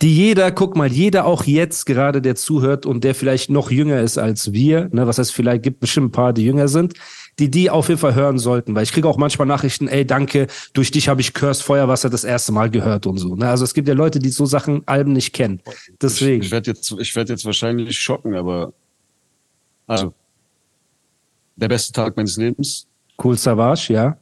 Die jeder, guck mal, jeder auch jetzt gerade, der zuhört und der vielleicht noch jünger ist als wir, ne, was heißt vielleicht, gibt bestimmt ein paar, die jünger sind, die die auf jeden Fall hören sollten, weil ich kriege auch manchmal Nachrichten, ey, danke, durch dich habe ich Curse Feuerwasser das erste Mal gehört und so. Ne? Also es gibt ja Leute, die so Sachen, Alben nicht kennen. Deswegen. Ich, ich werde jetzt, ich werde jetzt wahrscheinlich schocken, aber also der beste Tag meines Lebens. Cool Savage, ja.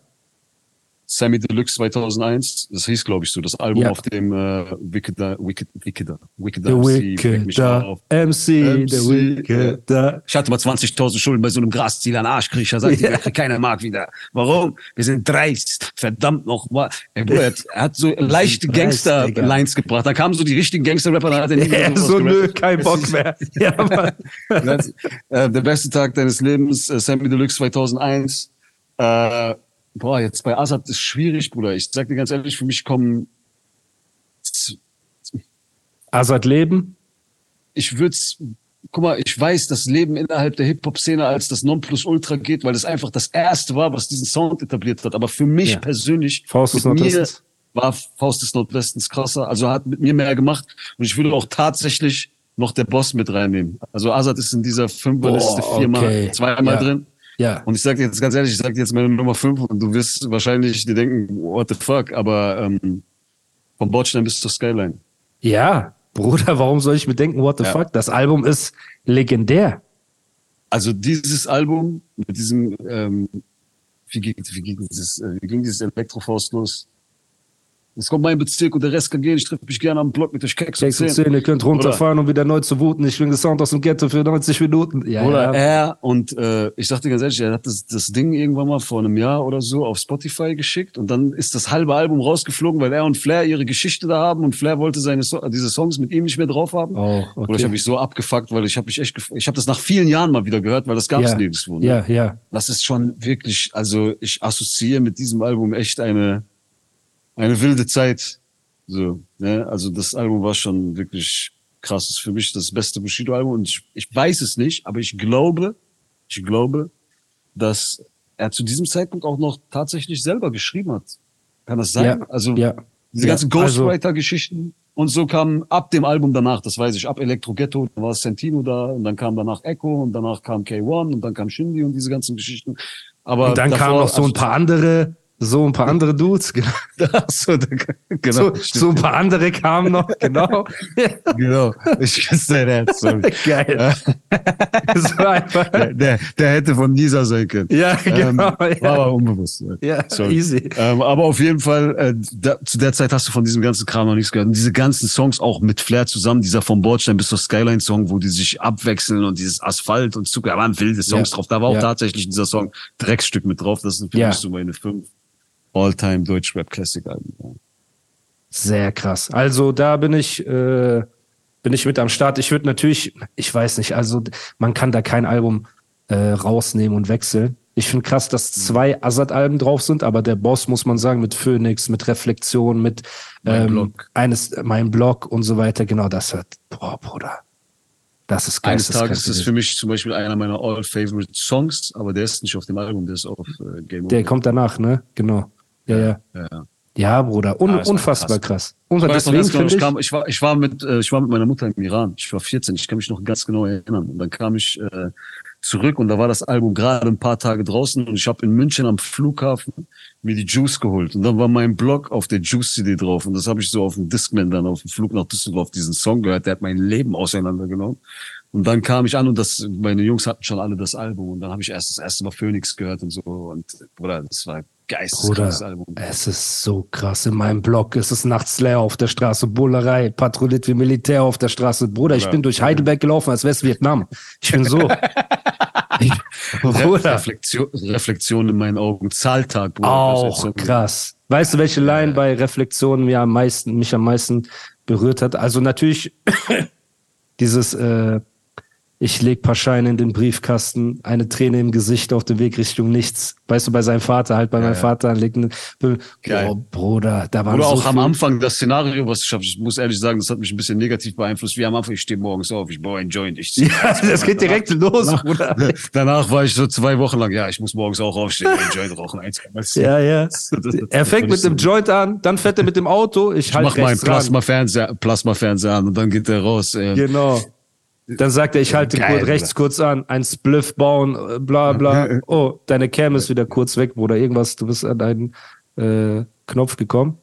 Sammy Deluxe 2001, das hieß glaube ich so, das Album Ja. auf dem äh, Wickeder, Wicked, Wickeder, Wickeder MC, Wickeder. MC, MC, Wickeder. Ich hatte mal 20.000 Schulden bei so einem Grasziel an Arschkriecher, sagt Ja. yeah. keiner mag wieder. Warum? Wir sind dreist, verdammt noch mal. Ey, Bruder, er, hat, so leichte. Gangster-Lines gebracht. Da kamen so die richtigen Gangster-Rapper, dann hat er nie wieder Ja, so nö, kein Bock mehr. Ja. Das, äh, der beste Tag deines Lebens, äh, Sammy Deluxe 2001. Äh, boah, jetzt bei Azad ist schwierig, Bruder. Ich sag dir ganz ehrlich, für mich kommen, Azad Leben. ich würde guck mal, ich weiß, das Leben innerhalb der Hip-Hop-Szene als das Nonplusultra geht, weil das einfach das erste war, was diesen Sound etabliert hat. Aber für mich Ja. persönlich, Faust des Nordwestens. war Faust des Nordwestens krasser. Also hat mit mir mehr gemacht. Und ich würde auch tatsächlich noch der Boss mit reinnehmen. Also Azad ist in dieser Fünferliste Boah, viermal, okay. zweimal Ja. drin. Ja. Und ich sag dir jetzt ganz ehrlich, ich sag dir jetzt meine Nummer 5 und du wirst wahrscheinlich dir denken, what the fuck, aber ähm, vom Bordstein bis zur Skyline. Ja, Bruder, warum soll ich mir denken, what the Ja. fuck? Das Album ist legendär. Also dieses Album mit diesem, ähm, wie ging, wie ging dieses, äh, wie ging dieses Elektrofaust los? Es kommt mein Bezirk und der Rest kann gehen. Ich treffe mich gerne am Block mit euch Keks und Keks und Zähnen. Zähne, ihr könnt runterfahren und wieder neu zu wuten. Ich bin gesound aus dem Ghetto für 90 Minuten. Ja, Oder ja. er und äh, ich sagte ganz ehrlich, er hat das, das Ding irgendwann mal vor einem Jahr oder so auf Spotify geschickt und dann ist das halbe Album rausgeflogen, weil er und Flair ihre Geschichte da haben und Flair wollte seine so diese Songs mit ihm nicht mehr drauf haben. Oh, okay. Oder ich habe mich so abgefuckt, weil ich habe mich echt, ich habe das nach vielen Jahren mal wieder gehört, weil das gab es ja. nirgendwo. Ne? ja, ja. Das ist schon wirklich, also ich assoziiere mit diesem Album echt eine eine wilde Zeit. So, ne? Also das Album war schon wirklich krass. Das ist für mich das beste Bushido-Album und ich, ich weiß es nicht, aber ich glaube, ich glaube, dass er zu diesem Zeitpunkt auch noch tatsächlich selber geschrieben hat. Kann das sein? Ja, also ja. diese Ja, ganzen also- Ghostwriter-Geschichten und so kam ab dem Album danach, das weiß ich, ab Electro Ghetto, da war Santino da und dann kam danach Echo und danach kam K1 und dann kam Shindy und diese ganzen Geschichten. Aber Und dann davor, kamen noch so ein also- paar andere, so ein paar andere Dudes. Genau. Ach so, genau. So, so ein paar andere kamen noch, genau. genau. Ich küsse dein Herz. Geil. Das war einfach. Der, der, hätte von Lisa sein können. Ja, genau. Ähm, ja. War aber unbewusst. Ja, Sorry. easy. Ähm, aber auf jeden Fall, äh, da, zu der Zeit hast du von diesem ganzen Kram noch nichts gehört. Und diese ganzen Songs auch mit Flair zusammen, dieser vom Bordstein bis zur Skyline Song, wo die sich abwechseln und dieses Asphalt und Zucker, da waren wilde Songs Ja. drauf. Da war auch tatsächlich dieser Song Drecksstück mit drauf. Das sind für mich so meine fünf All-Time Deutsch-Rap-Classic-Alben. Ja. Sehr krass. Also da bin ich, äh, bin ich mit am Start. Ich würde natürlich, ich weiß nicht, also man kann da kein Album äh, rausnehmen und wechseln. Ich finde krass, dass zwei Azad-Alben drauf sind, aber der Boss, muss man sagen, mit Phoenix, mit Reflexion, mit Mein ähm, Blog. eines, mein Blog und so weiter, genau das hat, boah, Bruder. Das ist Eines geisteskrank Tages ist das für mich zum Beispiel einer meiner All-Favorite Songs, aber der ist nicht auf dem Album, der ist auf äh, Game Der Over. kommt danach, ne? Genau. Ja, ja. Ja, ja. Bruder, un Ah, unfassbar krass. krass. Ich, noch deswegen genau, finde ich, ich, kam, ich, war, ich, war mit, äh, ich war mit meiner Mutter im Iran. Ich war 14, ich kann mich noch ganz genau erinnern. Und dann kam ich äh, zurück und da war das Album gerade ein paar Tage draußen und ich habe in München am Flughafen mir die Juice geholt. Und dann war mein Blog auf der Juice-CD drauf. Und das habe ich so auf dem Discman dann auf dem Flug nach Düsseldorf diesen Song gehört. Der hat mein Leben auseinandergenommen. Und dann kam ich an und das, meine Jungs hatten schon alle das Album. Und dann habe ich erst das erste Mal Phoenix gehört und so. Und Bruder, das war Bruder, Album. es ist so krass. In meinem Blog ist es nachts Slayer auf der Straße, Bullerei, patrouilliert wie Militär auf der Straße. Bruder, ich bin durch Heidelberg gelaufen, als wäre es Vietnam. Ich bin so. ich, Bruder. Reflexion, Reflexion in meinen Augen. Zahltag, Bruder. Auch krass. Weißt du, welche Line bei Reflexionen mir am meisten, mich am meisten berührt hat? Also natürlich dieses, äh, ich leg paar Scheine in den Briefkasten, eine Träne im Gesicht auf dem Weg Richtung nichts. Weißt du, bei seinem Vater, halt bei meinem Vater legt eine, oh, Bruder, da war Oder so auch am viel- Anfang das Szenario, was ich habe, ich muss ehrlich sagen, das hat mich ein bisschen negativ beeinflusst. Wie am Anfang, ich stehe morgens auf, ich baue einen Joint, ich Ja, das geht direkt los, Danach, Bruder. danach war ich so zwei Wochen lang, ja, ich muss morgens auch aufstehen, einen Joint rauchen, eins. Ja, ja. Das- das- Er fängt mit dem Joint an, dann fährt er mit dem Auto, ich Ich halt mach meinen. Plasma-Fernseher Plasma an und dann geht der raus. Äh, Genau. Dann sagt er, ich halte Geil, kurz, rechts kurz an, ein Spliff bauen, äh, bla bla. Oh, deine Cam ist wieder kurz weg, Bruder. Irgendwas, du bist an deinen äh, Knopf gekommen.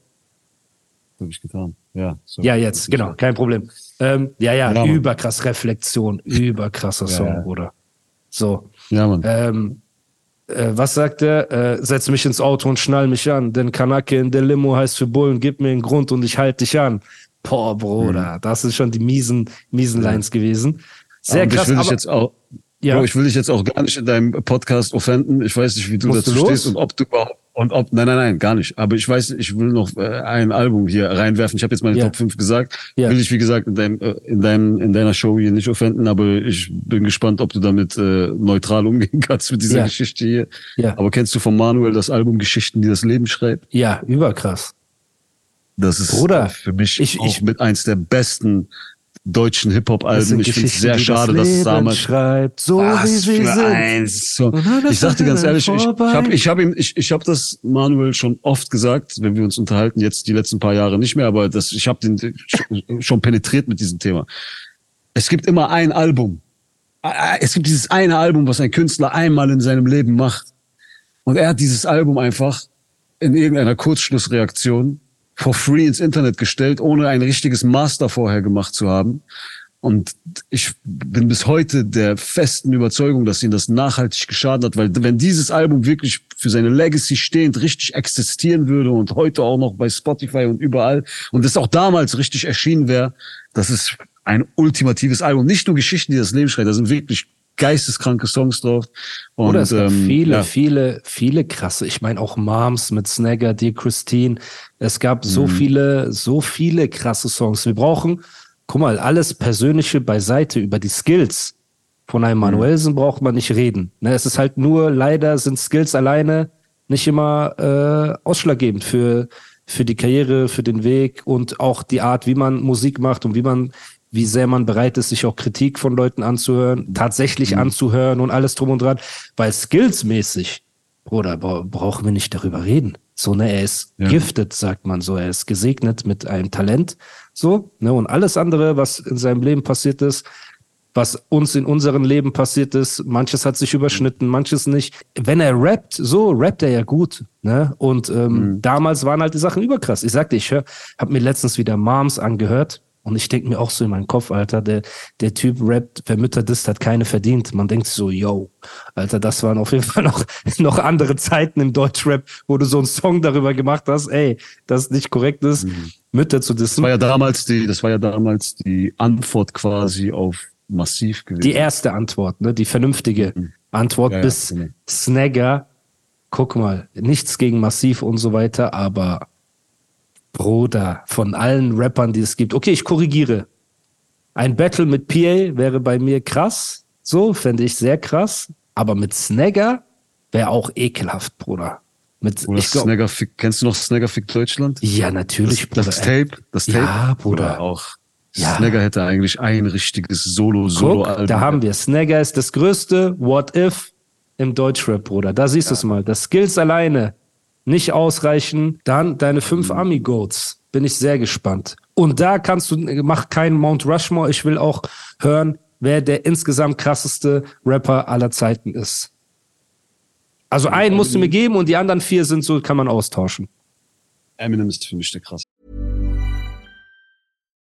Hab ich getan. Ja, so. Ja, jetzt, genau, kein Problem. Ähm, ja, ja, Ja, Mann. überkrass Reflexion, überkrasser Song, ja. Bruder. So. Ja, Mann. Ähm, äh, was sagt er? Äh, setz mich ins Auto und schnall mich an, denn Kanake in der Limo heißt für Bullen, gib mir einen Grund und ich halte dich an. Boah, Mhm. Bruder, das sind schon die miesen, miesen Lines gewesen. Sehr und krass, ich will dich aber, jetzt auch, Ja. Bro, ich will dich jetzt auch gar nicht in deinem Podcast offenden. Ich weiß nicht, wie du Musst dazu du stehst und ob du überhaupt und ob nein, nein, nein, gar nicht. Aber ich weiß, ich will noch äh, ein Album hier reinwerfen. Ich habe jetzt meine Ja. Top 5 gesagt. Ja. Will ich wie gesagt in deinem äh, in deinem in deiner Show hier nicht offenden, aber ich bin gespannt, ob du damit äh, neutral umgehen kannst mit dieser Ja. Geschichte hier. Ja. Aber kennst du von Manuel das Album Geschichten, die das Leben schreibt? ja, überkrass. Das ist Bruder, für mich ich- auch ich- mit eins der besten deutschen Hip-Hop-Alben. Ich finde es sehr schade, das dass es damals schreibt, so wie Was sie für sind. ein Song. Und alles Ich sag dir ganz ehrlich, ich, ich habe ich hab ihm, ich, ich hab das Manuel schon oft gesagt, wenn wir uns unterhalten, jetzt die letzten paar Jahre nicht mehr, aber das, ich habe den schon- penetriert mit diesem Thema. Es gibt immer ein Album. Es gibt dieses eine Album, was ein Künstler einmal in seinem Leben macht. Und er hat dieses Album einfach in irgendeiner Kurzschlussreaktion for free ins Internet gestellt, ohne ein richtiges Master vorher gemacht zu haben. Und ich bin bis heute der festen Überzeugung, dass ihn das nachhaltig geschadet hat, weil wenn dieses Album wirklich für seine Legacy stehend richtig existieren würde und heute auch noch bei Spotify und überall und es auch damals richtig erschienen wäre, das ist ein ultimatives Album. Nicht nur Geschichten, die das Leben schreiben, da sind wirklich geisteskranke Songs drauf. Und, Oder es gab ähm, viele, ja. viele, viele krasse. Ich meine auch Moms mit Snagger, Dear Christine. Es gab Mhm. so viele, so viele krasse Songs. Wir brauchen, guck mal, alles Persönliche beiseite über die Skills. Von einem Mhm. Manuelsen braucht man nicht reden. Ne, es ist halt nur, leider sind Skills alleine nicht immer äh, ausschlaggebend für, für die Karriere, für den Weg und auch die Art, wie man Musik macht und wie man, wie sehr man bereit ist, sich auch Kritik von Leuten anzuhören, tatsächlich anzuhören und alles drum und dran. Weil skillsmäßig, Bruder, bra brauchen wir nicht darüber reden. So, ne, er ist Ja. gifted, sagt man so. Er ist gesegnet mit einem Talent. So, ne, und alles andere, was in seinem Leben passiert ist, was uns in unserem Leben passiert ist. Manches hat sich überschnitten, manches nicht. Wenn er rappt, so rappt er ja gut. Ne? Und ähm, damals waren halt die Sachen überkrass. Ich sagte, ich hör, hab mir letztens wieder Moms angehört. Und ich denk mir auch so in meinen Kopf, Alter, der, der Typ rappt, wer Mütter disst, hat keine verdient. Man denkt so, yo, Alter, das waren auf jeden Fall noch, noch andere Zeiten im Deutschrap, wo du so einen Song darüber gemacht hast, ey, das nicht korrekt ist, Mütter zu Das dissen. war ja damals die, das war ja damals die Antwort quasi auf massiv gewesen. Die erste Antwort, ne, die vernünftige Antwort Ja, ja, bis genau. Snagger. Guck mal, nichts gegen Massiv und so weiter, aber Bruder, von allen Rappern, die es gibt. Okay, ich korrigiere. Ein Battle mit PA wäre bei mir krass. So, fände ich sehr krass. Aber mit Snagger wäre auch ekelhaft, Bruder. Mit, Oder ich glaub, Snagger Fick, kennst du noch Snagger Fick Deutschland? ja, natürlich, das, Bruder. das Tape, das Tape. Ja, Bruder. Oder auch. Ja. Snagger hätte eigentlich ein richtiges Solo, Guck, Solo-Album. da haben wir Snagger ist das größte What If im Deutschrap, Bruder. Da siehst du es mal. Das Skills alleine nicht ausreichen. Dann deine fünf Mhm. Ami-Goats. Bin ich sehr gespannt. Und da kannst du, mach keinen Mount Rushmore. Ich will auch hören, wer der insgesamt krasseste Rapper aller Zeiten ist. Also einen musst du mir geben und die anderen vier sind so, kann man austauschen. Eminem ist für mich der krass.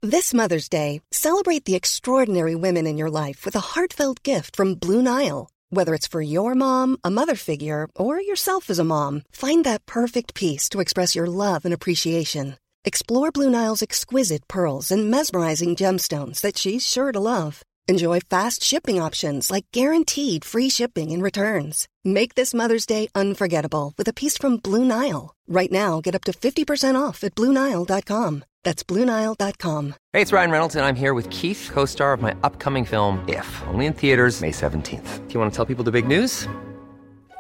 This Mother's Day, celebrate the extraordinary women in your life with a heartfelt gift from Blue Nile. Whether it's for your mom, a mother figure, or yourself as a mom, find that perfect piece to express your love and appreciation. Explore Blue Nile's exquisite pearls and mesmerizing gemstones that she's sure to love. Enjoy fast shipping options like guaranteed free shipping and returns. Make this Mother's Day unforgettable with a piece from Blue Nile. Right now, get up to 50% off at BlueNile.com. That's BlueNile.com. Hey, it's Ryan Reynolds, and I'm here with Keith, co star of my upcoming film, If, only in theaters, May 17th. Do you want to tell people the big news?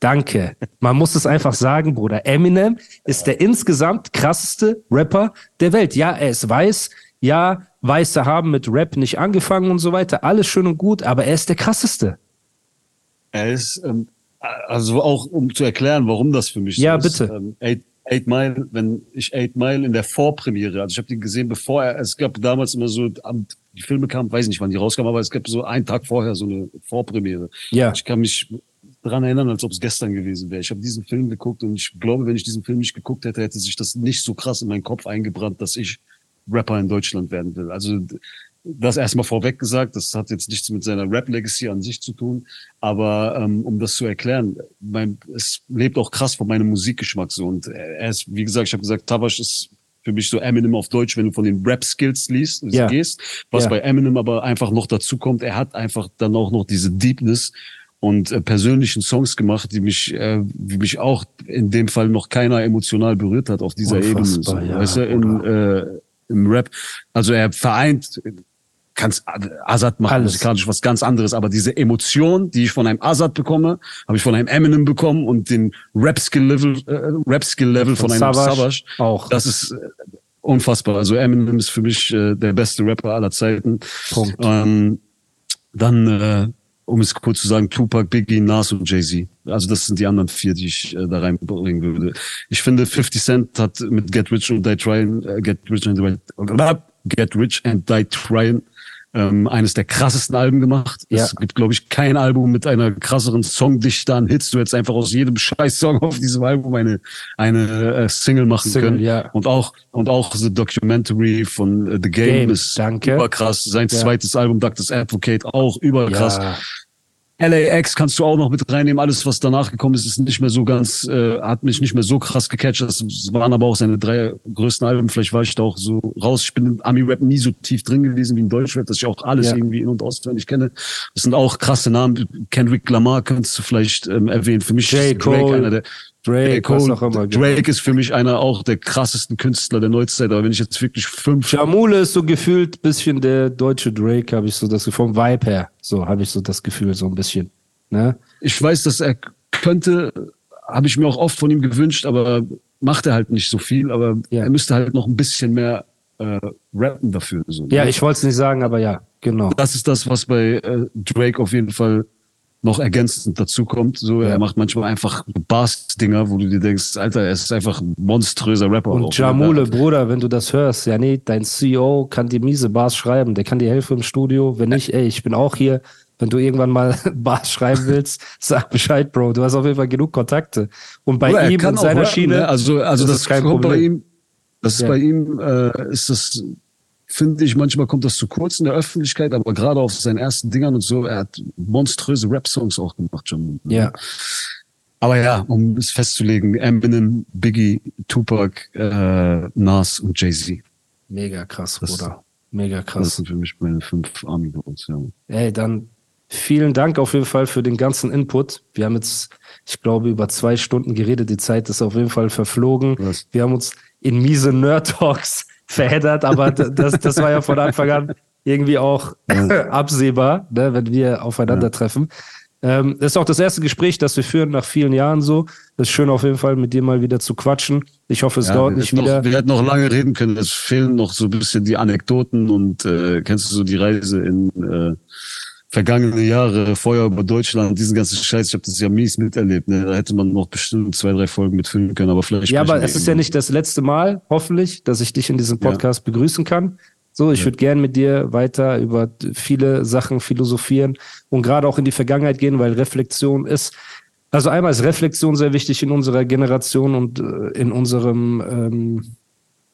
Danke. Man muss es einfach sagen, Bruder. Eminem ist der insgesamt krasseste Rapper der Welt. Ja, er ist weiß. Ja, Weiße haben mit Rap nicht angefangen und so weiter. Alles schön und gut, aber er ist der krasseste. Er ist, ähm, also auch um zu erklären, warum das für mich Ja, so ist. bitte. Ähm, Eight, Eight Mile, wenn ich Eight Mile in der Vorpremiere, also ich habe den gesehen, bevor er, es gab damals immer so, die Filme kamen, weiß nicht, wann die rauskamen, aber es gab so einen Tag vorher so eine Vorpremiere. Ja. Ich kann mich dran erinnern, als ob es gestern gewesen wäre. Ich habe diesen Film geguckt und ich glaube, wenn ich diesen Film nicht geguckt hätte, hätte sich das nicht so krass in meinen Kopf eingebrannt, dass ich Rapper in Deutschland werden will. Also das erstmal vorweg gesagt, das hat jetzt nichts mit seiner Rap-Legacy an sich zu tun, aber ähm, um das zu erklären, mein, es lebt auch krass von meinem Musikgeschmack so und er ist, wie gesagt, ich habe gesagt, Tabash ist für mich so Eminem auf Deutsch, wenn du von den Rap-Skills liest, Ja. gehst, was Ja. bei Eminem aber einfach noch dazu kommt, er hat einfach dann auch noch diese Deepness und äh, persönlichen Songs gemacht, die mich, äh, wie mich auch in dem Fall noch keiner emotional berührt hat auf dieser Ebene. So, Unfassbar, ja, weißt du, in, äh, im Rap. Also er vereint kannst Azad macht Alles. musikalisch was ganz anderes, aber diese Emotion, die ich von einem Azad bekomme, habe ich von einem Eminem bekommen und den Rap Skill Level, äh, Rap Skill Level von, Von einem Savage. auch. Das ist äh, unfassbar. Also Eminem ist für mich äh, der beste Rapper aller Zeiten. Punkt. Ähm, dann, äh, um es kurz zu sagen, Tupac, Biggie, Nas und Jay-Z. Also das sind die anderen vier, die ich äh, da reinbringen würde. Ich finde, 50 Cent hat mit Get Rich and Die Tryin', äh, Get Rich and Die, Get Rich and Die Tryin', ähm, eines der krassesten Alben gemacht. Ja. Es gibt, glaube ich, kein Album mit einer krasseren Songdichte an Hits. Du hättest einfach aus jedem scheiß Song auf diesem Album eine, eine äh, Single machen Single, können. ja. Und auch, und auch The Documentary von äh, The Game, Game, ist danke. überkrass. Sein Ja. zweites Album, Doctor's Advocate, auch überkrass. Ja. LAX kannst du auch noch mit reinnehmen. Alles, was danach gekommen ist, ist nicht mehr so ganz, äh, hat mich nicht mehr so krass gecatcht. Das waren aber auch seine drei größten Alben. Vielleicht war ich da auch so raus. Ich bin im Ami-Rap nie so tief drin gewesen wie in Deutschrap, dass ich auch alles Ja. irgendwie in- und auswendig kenne. Das sind auch krasse Namen. Kendrick Lamar könntest du vielleicht ähm, erwähnen. Für mich J. ist Drake Cole, einer der Drake, Cole, auch immer. genau. Drake ist für mich einer auch der krassesten Künstler der Neuzeit. Aber wenn ich jetzt wirklich fünf Jamule ist so gefühlt bisschen der deutsche Drake, habe ich so das Gefühl, vom Vibe her. So habe ich so das Gefühl, so ein bisschen. Ne? ich weiß, dass er könnte, habe ich mir auch oft von ihm gewünscht, aber macht er halt nicht so viel. Aber Ja. er müsste halt noch ein bisschen mehr äh, rappen dafür. So, Ja, ne? ich wollte es nicht sagen, aber ja, genau. Das ist das, was bei äh, Drake auf jeden Fall noch ergänzend dazu kommt. So, Ja. er macht manchmal einfach Bars-Dinger, wo du dir denkst, Alter, er ist einfach ein monströser Rapper. Und? Jamule, Bruder, wenn du das hörst, ja nee, dein CEO kann die miese Bars schreiben, der kann dir helfen im Studio. Wenn nicht, ey, ich bin auch hier. Wenn du irgendwann mal Bars schreiben willst, sag Bescheid, Bro. Du hast auf jeden Fall genug Kontakte. Und bei Oder er ihm auch seiner rappen, Schiene, Ne? Also, also das das, ist kein kommt bei Problem. ihm, das ist Ja. bei ihm, äh, ist das, finde ich, manchmal kommt das zu kurz in der Öffentlichkeit, aber gerade auf seinen ersten Dingern und so, er hat monströse Rap-Songs auch gemacht schon. ja, Aber ja, um es festzulegen, Eminem, Biggie, Tupac, äh, Nas und Jay-Z. mega krass, Das- Bruder. Mega Das krass. sind für mich meine fünf Army-Boys, ja. Ey, dann vielen Dank auf jeden Fall für den ganzen Input. Wir haben jetzt, ich glaube, über zwei Stunden geredet. Die Zeit ist auf jeden Fall verflogen. Was? Wir haben uns in miese Nerd-Talks verheddert, aber das, das war ja von Anfang an irgendwie auch absehbar, ne, wenn wir aufeinandertreffen. Ähm, das ist auch das erste Gespräch, das wir führen nach vielen Jahren so. Das ist schön auf jeden Fall, mit dir mal wieder zu quatschen. Ich hoffe, es Ja, dauert nicht hätten wieder. Noch, wir hätten noch lange reden können. Es fehlen noch so ein bisschen die Anekdoten und äh, kennst du so die Reise in äh, vergangene Jahre, Feuer über Deutschland, diesen ganzen Scheiß. Ich habe das ja mies miterlebt. Ne? Da hätte man noch bestimmt zwei, drei Folgen mitfüllen können, aber vielleicht. Ja, aber es ist ja nicht das letzte Mal, hoffentlich, dass ich dich in diesem Podcast begrüßen kann. So, ich würde gern mit dir weiter über viele Sachen philosophieren und gerade auch in die Vergangenheit gehen, weil Reflexion ist, also einmal ist Reflexion sehr wichtig in unserer Generation und äh, in unserem, ähm,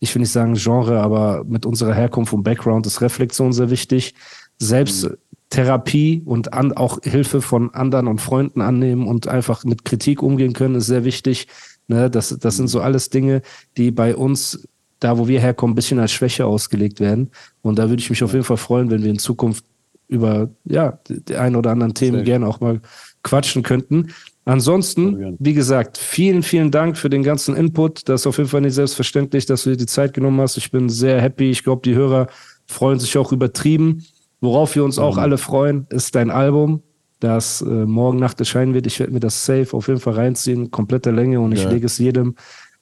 ich will nicht sagen Genre, aber mit unserer Herkunft und Background ist Reflexion sehr wichtig. Selbst mhm. Therapie und an, auch Hilfe von anderen und Freunden annehmen und einfach mit Kritik umgehen können, ist sehr wichtig. Ne, das, das sind so alles Dinge, die bei uns, da wo wir herkommen, ein bisschen als Schwäche ausgelegt werden. Und da würde ich mich auf jeden Fall freuen, wenn wir in Zukunft über ja, die ein oder anderen Themen gerne auch mal quatschen könnten. Ansonsten, wie gesagt, vielen, vielen Dank für den ganzen Input. Das ist auf jeden Fall nicht selbstverständlich, dass du dir die Zeit genommen hast. Ich bin sehr happy. Ich glaube, die Hörer freuen sich auch übertrieben. Worauf wir uns auch mhm. alle freuen, ist dein Album, das äh, morgen Nacht erscheinen wird. Ich werde mir das safe auf jeden Fall reinziehen, komplette Länge und ja. ich lege es jedem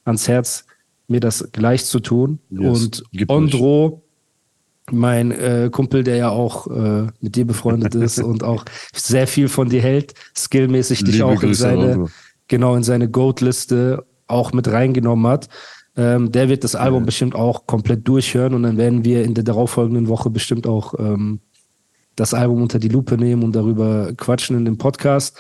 ans Herz, mir das gleich zu tun. Yes. Und Ondro, mein äh, Kumpel, der ja auch äh, mit dir befreundet ist und auch sehr viel von dir hält, skillmäßig dich auch in seine, genau in seine Goat-Liste auch mit reingenommen hat. Ähm, der wird das Album ja. bestimmt auch komplett durchhören und dann werden wir in der darauffolgenden Woche bestimmt auch ähm, das Album unter die Lupe nehmen und darüber quatschen in dem Podcast.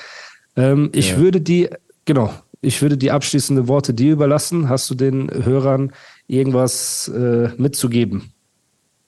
Ähm, ich ja. würde die, genau, ich würde die abschließenden Worte dir überlassen. Hast du den Hörern irgendwas äh, mitzugeben?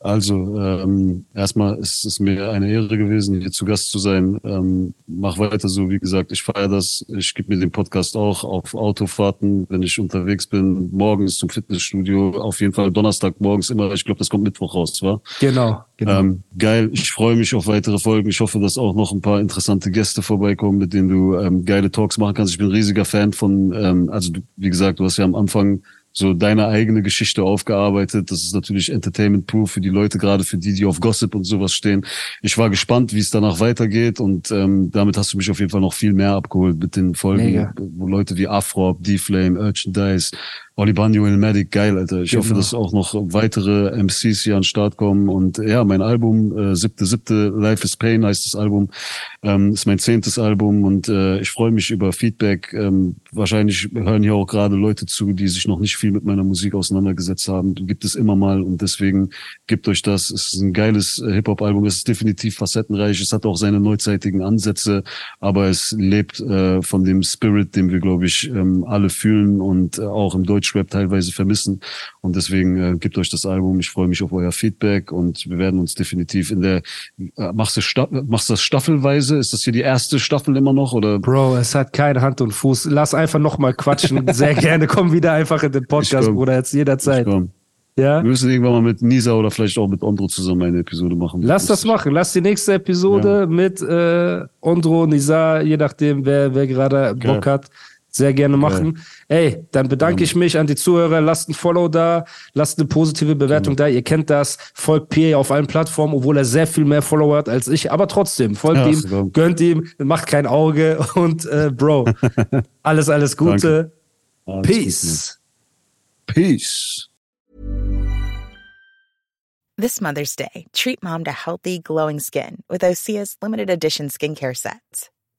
Also, ähm, erstmal ist es mir eine Ehre gewesen, hier zu Gast zu sein. Ähm, mach weiter so, wie gesagt, ich feiere das. Ich gebe mir den Podcast auch auf Autofahrten, wenn ich unterwegs bin, morgens zum Fitnessstudio, auf jeden Fall Donnerstag morgens immer. Ich glaube, das kommt Mittwoch raus, wa? Genau. genau. Ähm, geil, ich freue mich auf weitere Folgen. Ich hoffe, dass auch noch ein paar interessante Gäste vorbeikommen, mit denen du ähm, geile Talks machen kannst. Ich bin ein riesiger Fan von, ähm, also du, wie gesagt, du hast ja am Anfang so deine eigene Geschichte aufgearbeitet. Das ist natürlich Entertainment pur für die Leute, gerade für die, die auf Gossip und sowas stehen. Ich war gespannt, wie es danach weitergeht und ähm, damit hast du mich auf jeden Fall noch viel mehr abgeholt mit den Folgen, Mega. wo Leute wie Afro, D-Flame, Urchandise, Oli Banjo in Medic, geil, Alter. Ich genau. hoffe, dass auch noch weitere MCs hier an den Start kommen. Und ja, mein Album, äh, siebte, siebte, Life is Pain heißt das Album, ähm, ist mein zehntes Album und äh, ich freue mich über Feedback. Ähm, wahrscheinlich hören hier auch gerade Leute zu, die sich noch nicht viel mit meiner Musik auseinandergesetzt haben. Gibt es immer mal und deswegen gibt euch das. Es ist ein geiles äh, Hip-Hop-Album. Es ist definitiv facettenreich. Es hat auch seine neuzeitigen Ansätze, aber es lebt äh, von dem Spirit, den wir, glaube ich, ähm, alle fühlen und äh, auch im Deutschen Deutschrap teilweise vermissen. Und deswegen äh, gebt euch das Album. Ich freue mich auf euer Feedback und wir werden uns definitiv in der äh, machst du Sta machst das staffelweise? Ist das hier die erste Staffel immer noch oder? Bro, es hat keine Hand und Fuß. Lass einfach noch mal quatschen. Sehr gerne. Komm wieder einfach in den Podcast, Bruder, jetzt jederzeit. Ja. Wir müssen irgendwann mal mit Nisa oder vielleicht auch mit Ondro zusammen eine Episode machen. Lass das machen. Lass die nächste Episode ja. mit äh, Ondro, Nisa, je nachdem, wer, wer gerade Bock hat sehr gerne machen. Okay. Ey, dann bedanke ja. ich mich an die Zuhörer. Lasst ein Follow da, lasst eine positive Bewertung ja. da. Ihr kennt das. Folgt Pierre auf allen Plattformen, obwohl er sehr viel mehr Follower hat als ich. Aber trotzdem, folgt ja, ihm, so. gönnt ihm, macht kein Auge und äh, Bro, alles, alles Gute. Alles Peace. Gut, Peace. This Mother's Day, treat mom to healthy, glowing skin with Osea's limited edition skincare sets.